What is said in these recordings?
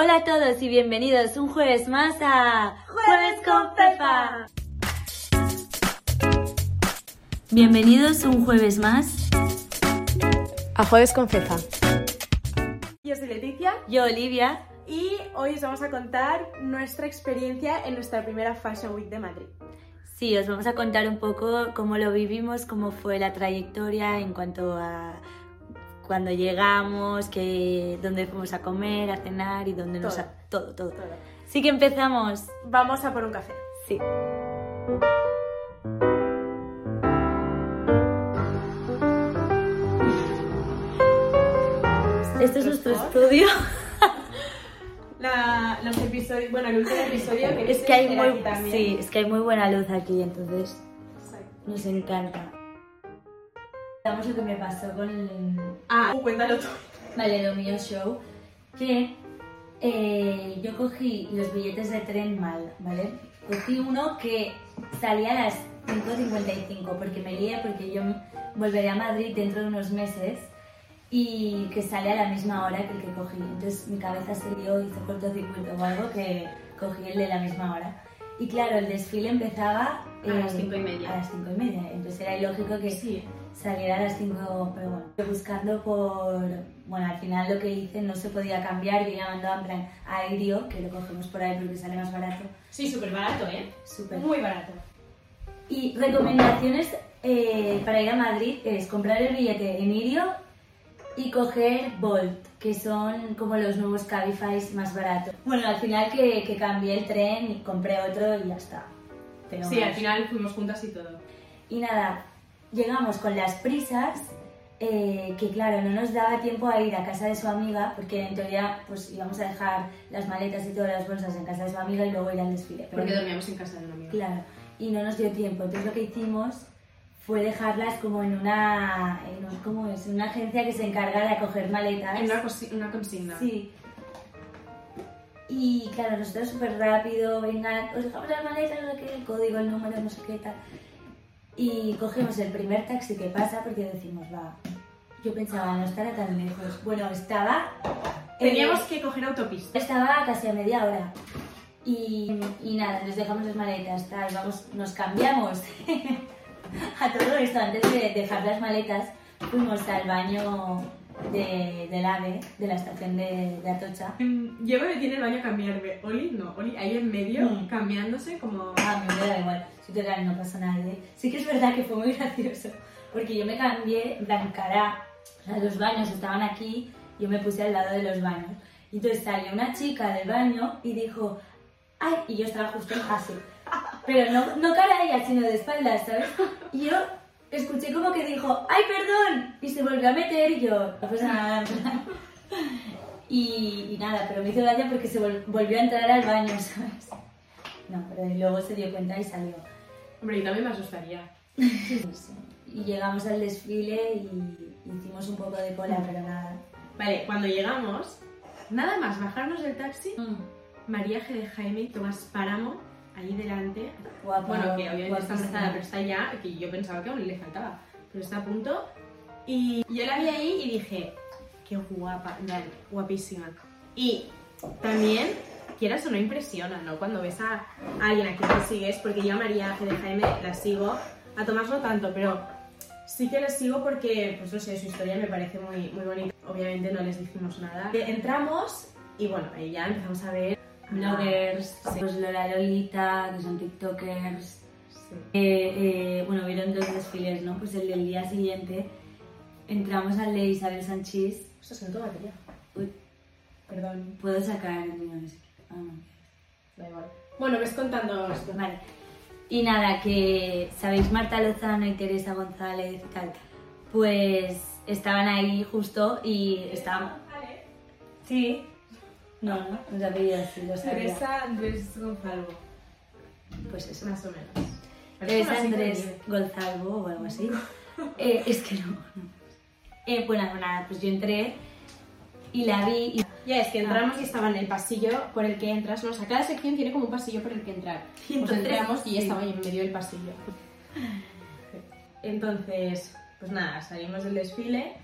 Hola a todos y bienvenidos un jueves más a Jueves con Pepa. Bienvenidos un jueves más A Jueves con Fefa. Yo soy Leticia Yo, Olivia. y hoy os vamos a contar nuestra experiencia en nuestra primera Fashion Week de Madrid. Sí, os vamos a contar un poco cómo lo vivimos, cómo fue la trayectoria en cuanto a cuando llegamos, que, dónde fuimos a comer, a cenar y dónde nos... Todo. ha- todo, todo. Todo. Sí que empezamos. Vamos a por un café. Sí. Este es nuestro estudio. La- los episodios, bueno, el último episodio que Es que hay muy, sí, es que hay muy buena luz aquí, entonces nos encanta. Vamos lo que me pasó con el Ah, cuéntalo tú. Vale, lo mío show, que eh, yo cogí los billetes de tren mal, ¿vale? Cogí uno que salía a las 5.55 porque me lié, porque yo volveré a Madrid dentro de unos meses y que sale a la misma hora que el que cogí. Entonces mi cabeza se lió, hizo cortocircuito o algo que cogí el de la misma hora. Y claro, el desfile empezaba A las cinco y media. A las cinco y media. Entonces era ilógico que Sí. saliera a las 5, pero bueno, buscando por, bueno, al final lo que hice no se podía cambiar, yo llamando en plan a Airio, que lo cogemos por ahí porque sale más barato, Sí, súper barato, ¿eh? súper. Muy barato. Y recomendaciones eh, para ir a Madrid es comprar el billete en Irio y coger Bolt, que son como los nuevos Cabify más baratos. Bueno, al final que, que cambié el tren y compré otro y ya está. Pero Sí, al final fuimos juntas y todo. Y nada, llegamos con las prisas, eh, que claro, no nos daba tiempo a ir a casa de su amiga, porque en teoría pues íbamos a dejar las maletas y todas las bolsas en casa de su amiga y luego ir al desfile. Pero Porque dormíamos en casa de una amiga. Claro, y no nos dio tiempo. Entonces lo que hicimos fue dejarlas como en una, en un- ¿cómo es? Una agencia que se encarga de acoger maletas. En una, una consigna. Sí. Y claro, nosotros súper rápido, venga, os dejamos las maletas, no sé qué, el código, el número, no sé qué tal. Y cogemos el primer taxi que pasa porque decimos, va, yo pensaba, no estará tan lejos. Bueno, estaba... eh, Teníamos que coger autopista. estaba casi a media hora. Y, y nada, nos dejamos las maletas, tal, vamos, nos cambiamos. a todo esto, antes de dejar las maletas, fuimos al baño de, del AVE, de la estación de, de Atocha. Mm, Yo me metí en el baño a cambiarme. Oli, no, Oli ahí en medio, Mm. cambiándose como... Ah, me da igual, si total no pasa nada. ¿eh? Sí que es verdad que fue muy gracioso, porque yo me cambié, en plan, cara, o sea, los baños estaban aquí, yo me puse al lado de los baños. Y entonces salió una chica del baño y dijo, ¡ay! Y yo estaba justo así. Pero no, no cara a ella, sino de espaldas, ¿sabes? Y yo escuché como que dijo, ¡ay, perdón! Y se volvió a meter y yo, no pasa nada. Y, y nada, pero me hizo gracia porque se vol- volvió a entrar al baño, ¿sabes? No, pero luego se dio cuenta y salió. Hombre, yo también me asustaría. Y llegamos al desfile y hicimos un poco de cola, pero nada. Vale, cuando llegamos, nada más bajarnos del taxi, Mm, María G. de Jaime y Tomás Páramo, ahí delante. Guapa, Bueno, que obviamente está embarazada, pero está ya, que yo pensaba que aún le faltaba, pero está a punto. Y yo la vi ahí y dije, qué guapa, guapísima. Y también, quieras o no, impresiona, ¿no? Cuando ves a alguien a quien tú sigues, porque yo a María G. de Jaime la sigo, a Tomás no tanto, pero sí que les sigo porque, pues no sé, su historia me parece muy, muy bonita. Obviamente no les dijimos nada. Entramos y bueno, ahí ya empezamos a ver Bloggers, pues Lola Lolita, que son TikTokers. Sí. Eh, eh, bueno, vieron dos desfiles, ¿no? Pues el del día siguiente entramos al de Isabel Sanchís. Ostras, no tengo batería. Uy, Perdón, puedo sacar el mío. es- Ah, no. da igual. Bueno, ves contando esto. Vale. Y nada, que sabéis Marta Lozano y Teresa González y tal. Pues estaban ahí justo y estaban. Sí. No, no, no sabía si lo sabía. Teresa Andrés Gonzalo, Pues eso. más o menos. Teresa Andrés. Gonzalvo o algo así. Eh, es que no. no. Eh, bueno, nada, pues yo entré y la vi y Ya, es que entramos y estaba en el pasillo por el que entras. ¿no? O sea, cada sección tiene como un pasillo por el que entrar. Y Pues entonces, entramos y sí. ella estaba ahí en medio del pasillo. Entonces, pues nada, salimos del desfile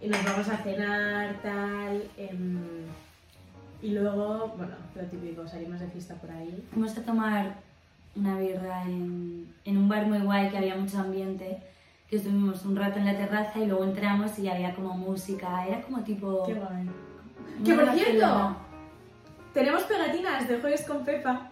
y nos vamos a cenar, tal. em, Y luego, bueno, lo típico, salimos de fiesta por ahí. Fuimos a tomar una birra en, en un bar muy guay que había mucho ambiente. Que estuvimos un rato en la terraza y luego entramos y había como música. Era como tipo. Qué guay. Que por cierto, tenemos pegatinas de Jueves con Pepa.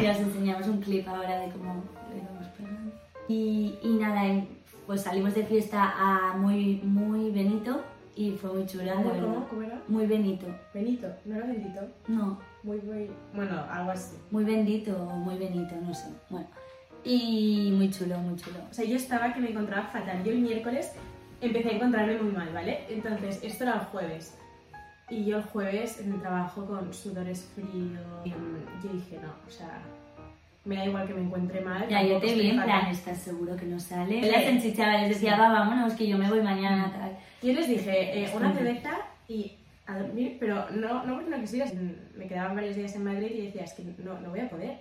Y os enseñamos un clip ahora de cómo lo íbamos pegando. Y, y nada, pues salimos de fiesta a muy, muy Benito y fue muy chula, la ¿Cómo, verdad. cómo, cómo era? Muy Benito. Benito, ¿no era Bendito? No, Muy, muy... Bueno, algo así. muy bendito o muy Benito, no sé. Bueno, y muy chulo, muy chulo. O sea, yo estaba que me encontraba fatal. Yo el miércoles empecé a encontrarme muy mal, ¿vale? Entonces, esto era el jueves. Y yo el jueves en el trabajo con sudores fríos. yo dije, no, o sea, me da igual que me encuentre mal. Ya, yo te vi en plan, ¿estás seguro que no sale? Sí. Las enchichaba, les decía, va, vámonos, que yo me voy mañana, tal. Yo les dije, eh, una cerveza y a dormir, pero no, no porque no quisiera, me quedaban varios días en Madrid y decía, es que no, no voy a poder.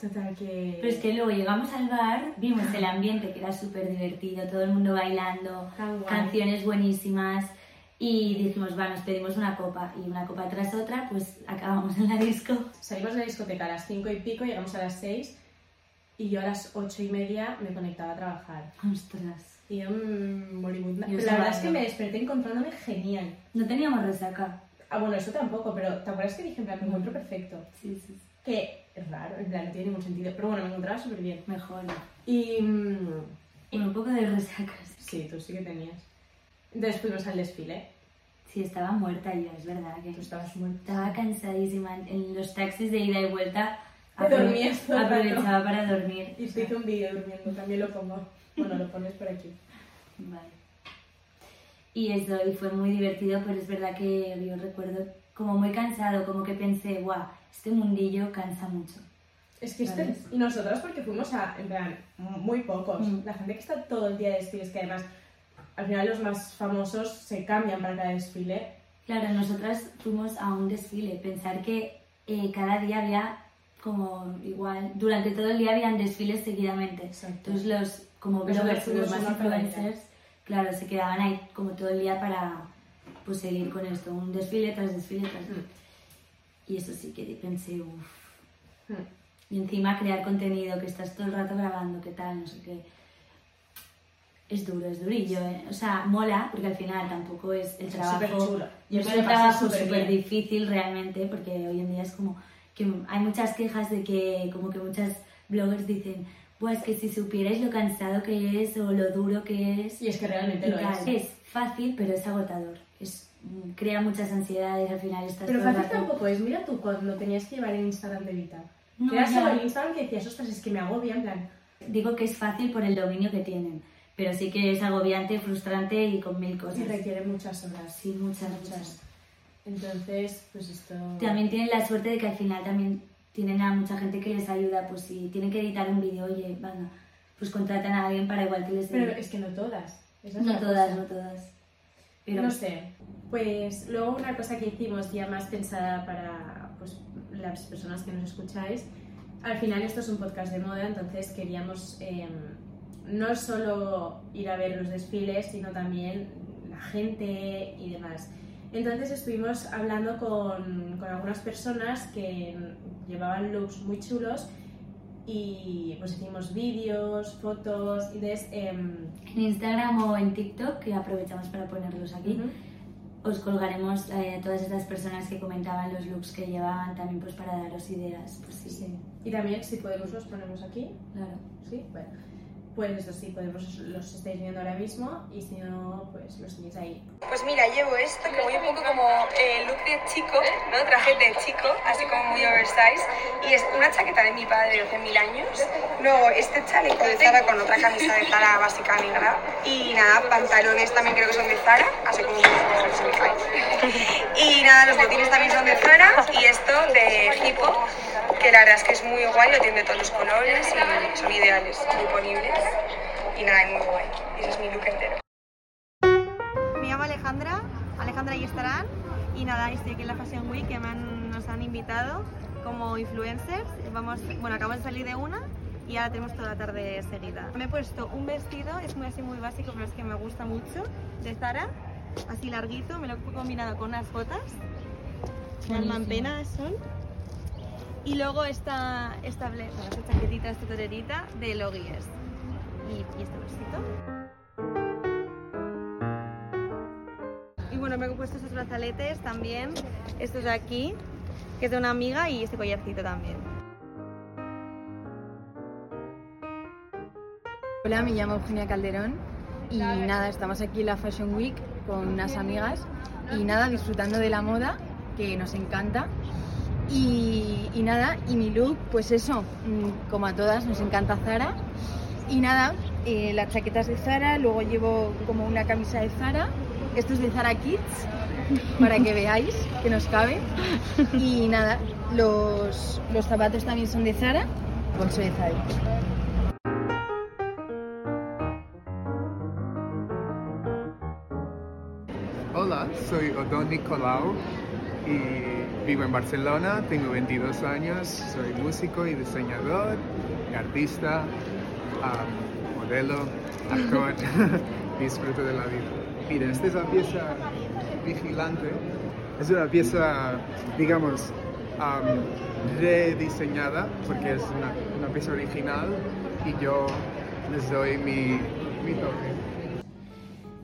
Total que... Pero es que luego llegamos al bar, vimos el ambiente que era súper divertido, todo el mundo bailando, canciones buenísimas y dijimos, va, nos pedimos una copa y una copa tras otra, pues acabamos en la disco. Salimos de la discoteca a las 5 y pico, llegamos a las 6 y yo a las 8 y media me conectaba a trabajar. Ostras, Y yo mm, Bollywood. Yo la verdad es que me desperté encontrándome genial. no teníamos resaca. Ah, bueno, eso tampoco, pero ¿te acuerdas que dije, en plan, me encuentro perfecto? Sí, sí, sí. Que es raro, en plan, no tiene ningún sentido. Pero bueno, me encontraba súper bien. mejor. Y... mm, Bueno, un poco de resacas. sí, tú sí que tenías. Entonces fuimos al desfile. Sí, estaba muerta yo, es verdad que Tú estabas muerta. estaba cansadísima. En los taxis de ida y vuelta dormías rato. aprovechaba para dormir. Y te hice un vídeo durmiendo, también lo pongo. Bueno, lo pones por aquí. Vale. Y eso, y fue muy divertido, pero es verdad que yo recuerdo como muy cansado, como que pensé, guau, este mundillo cansa mucho. Es que este... Y nosotras porque fuimos a, en plan, muy pocos. Mm. La gente que está todo el día de desfiles, que además, al final los más famosos se cambian para cada desfile. Claro, nosotras fuimos a un desfile, pensar que eh, cada día había como igual, durante todo el día habían desfiles seguidamente. Exacto. Entonces los como bloggers, los más influencers, claro, se quedaban ahí como todo el día para pues seguir con esto, un desfile tras desfile tras Mm. Y eso sí que pensé, uff. Mm. Y encima crear contenido, que estás todo el rato grabando, qué tal, no sé qué. Es duro, es durillo, ¿eh? O sea, mola, porque al final tampoco es el Es trabajo. Yo Es un trabajo súper difícil realmente, porque hoy en día es como que hay muchas quejas de que, como que muchas bloggers dicen, pues que si supierais lo cansado que es o lo duro que es. Y es que realmente lo tal. es. Es fácil, pero es agotador. Es, mm, crea muchas ansiedades, al final estás Pero fácil rato- tampoco es. Mira tú cuando tenías que llevar el Instagram de Vita. No, era solo el Instagram que decías, ostras, es que me agobia, en plan. Digo que es fácil por el dominio que tienen, pero sí que es agobiante, frustrante y con mil cosas. Y requiere muchas horas. Sí, muchas, Muchas. muchas. Entonces, pues esto. También tienen la suerte de que al final también tienen a mucha gente que les ayuda, pues si tienen que editar un vídeo, oye, venga, pues contratan a alguien para igual que les Pero es que no todas. Es No todas, cosa. no todas. Pero No sé. Pues luego una cosa que hicimos ya más pensada para pues, las personas que nos escucháis. Al final esto es un podcast de moda, entonces queríamos eh, no solo ir a ver los desfiles, sino también la gente y demás. Entonces estuvimos hablando con, con algunas personas que llevaban looks muy chulos y pues hicimos vídeos, fotos y entonces... em, en Instagram o en TikTok, que aprovechamos para ponerlos aquí, ujú. os colgaremos eh, todas estas personas que comentaban los looks que llevaban también pues para daros ideas. Pues sí, Sí. Y también, si podemos, los ponemos aquí. claro. Sí, bueno. Pues eso sí, podemos, los estáis viendo ahora mismo y si no, pues los tenéis ahí. Pues mira, llevo esto que voy un poco como eh, look de chico, ¿no? Traje de chico, así como muy oversize. Y es una chaqueta de mi padre de hace mil años. Luego este chaleco de Zara con otra camisa de Zara básica negra. Y nada, pantalones también creo que son de Zara, así como Y nada, los botines también son de Zara. Y esto de Hippo, que la verdad es que es muy guay, lo tiene de todos los colores y son ideales, muy ponibles. Y nada, es muy guay. Y ese es mi look entero. Me llamo Alejandra, Alejandra y estarán y nada, estoy aquí en la Fashion Week que me han- nos han invitado como influencers. Vamos, bueno, acabamos de salir de una y ahora tenemos toda la tarde seguida. Me he puesto un vestido, es muy así muy básico, pero es que me gusta mucho, de Zara, así larguito, me lo he combinado con unas botas Las mampenas son. Y luego esta, esta, esta chaquetita, esta torerita de Logies. Y, y este bolsito. Y bueno, me he puesto estos brazaletes también. Estos de aquí, que es de una amiga, y este collarcito también. Hola, me llamo Eugenia Calderón y nada, estamos aquí en la Fashion Week con unas amigas y nada, disfrutando de la moda, que nos encanta. Y, nada, y mi look, pues eso, mm, como a todas, nos encanta Zara. Y nada, eh, las chaquetas de Zara, luego llevo como una camisa de Zara, esto es de Zara Kids, para que veáis que nos cabe. Y nada, los, los zapatos también son de Zara, bolso de Zara. Hola, soy Odón Nicolau y vivo en Barcelona, tengo 22 años, soy músico y diseñador, artista, am, modelo, actor, disfruto de la vida. Mira, esta es la pieza vigilante, es una pieza, digamos, am, rediseñada porque es una, una pieza original y yo les doy mi, mi toque.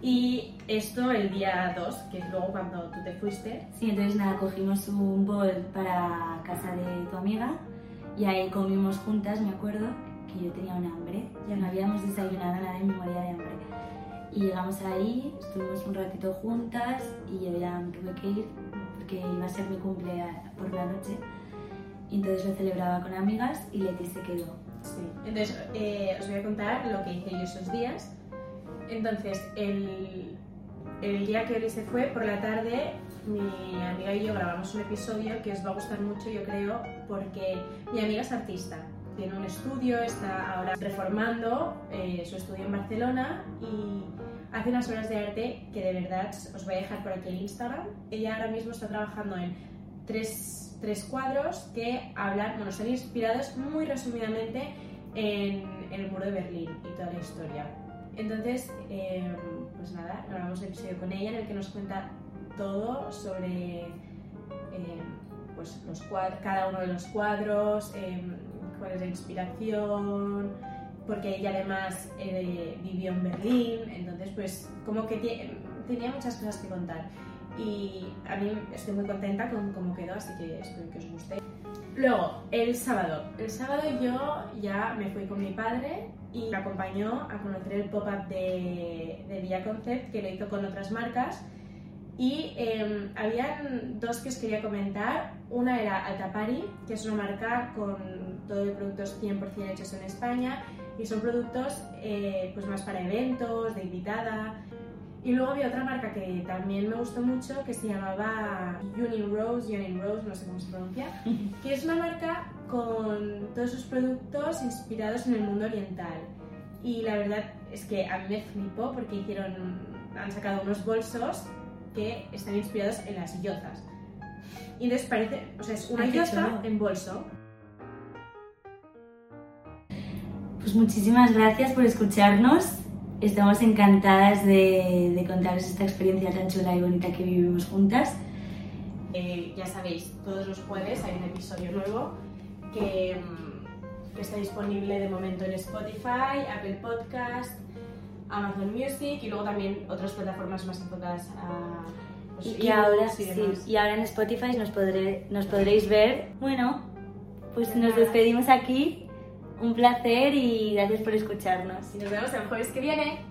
Y esto el día 2, que es luego cuando tú te fuiste. Sí, entonces nada, cogimos un bol para casa de tu amiga y ahí comimos juntas, me acuerdo, que yo tenía un hambre, ya no habíamos desayunado nada y me moría de hambre. Y llegamos ahí, estuvimos un ratito juntas y yo ya me tuve que ir porque iba a ser mi cumple por la noche. Y entonces lo celebraba con amigas y Leti se quedó. Sí. Entonces, eh, os voy a contar lo que hice yo esos días. Entonces, el, el día que Oli se fue, por la tarde, mi amiga y yo grabamos un episodio que os va a gustar mucho, yo creo, porque mi amiga es artista. Tiene un estudio, está ahora reformando eh, su estudio en Barcelona y hace unas obras de arte que de verdad os voy a dejar por aquí el Instagram. Ella ahora mismo está trabajando en tres, tres cuadros que hablan, bueno, son inspirados muy resumidamente en, en el muro de Berlín y toda la historia. Entonces, eh, pues nada, grabamos un episodio con ella en el que nos cuenta todo sobre eh, pues los cada uno de los cuadros, eh, cuál es la inspiración, porque ella además eh, vivió en Berlín, entonces pues como que tenía muchas cosas que contar. Y a mí estoy muy contenta con cómo quedó, así que espero que os guste. Luego, el sábado. El sábado yo ya me fui con mi padre y me acompañó a conocer el pop-up de, de Villa Concept, que lo hizo con otras marcas. Y eh, habían dos que os quería comentar. Una era Altapari, que es una marca con todo de productos 100% hechos en España y son productos eh, pues más para eventos, de invitada. Y luego había otra marca que también me gustó mucho que se llamaba Union Rose, Union Rose, no sé cómo se pronuncia, que es una marca con todos sus productos inspirados en el mundo oriental. Y la verdad es que a mí me flipó porque hicieron, han sacado unos bolsos que están inspirados en las yozas. Y entonces parece, o sea, es una yoza en bolso. Pues muchísimas gracias por escucharnos. Estamos encantadas de, de contaros esta experiencia tan chula y bonita que vivimos juntas. Eh, ya sabéis, todos los jueves hay un episodio nuevo que, mm, que está disponible de momento en Spotify, Apple Podcast, Amazon Music y luego también otras plataformas más enfocadas a pues, Y ahora, y sí, demás. y ahora en Spotify nos, podré, nos podréis ver. Bueno, pues nos despedimos aquí. Un placer y gracias por escucharnos. Y nos vemos el jueves que viene.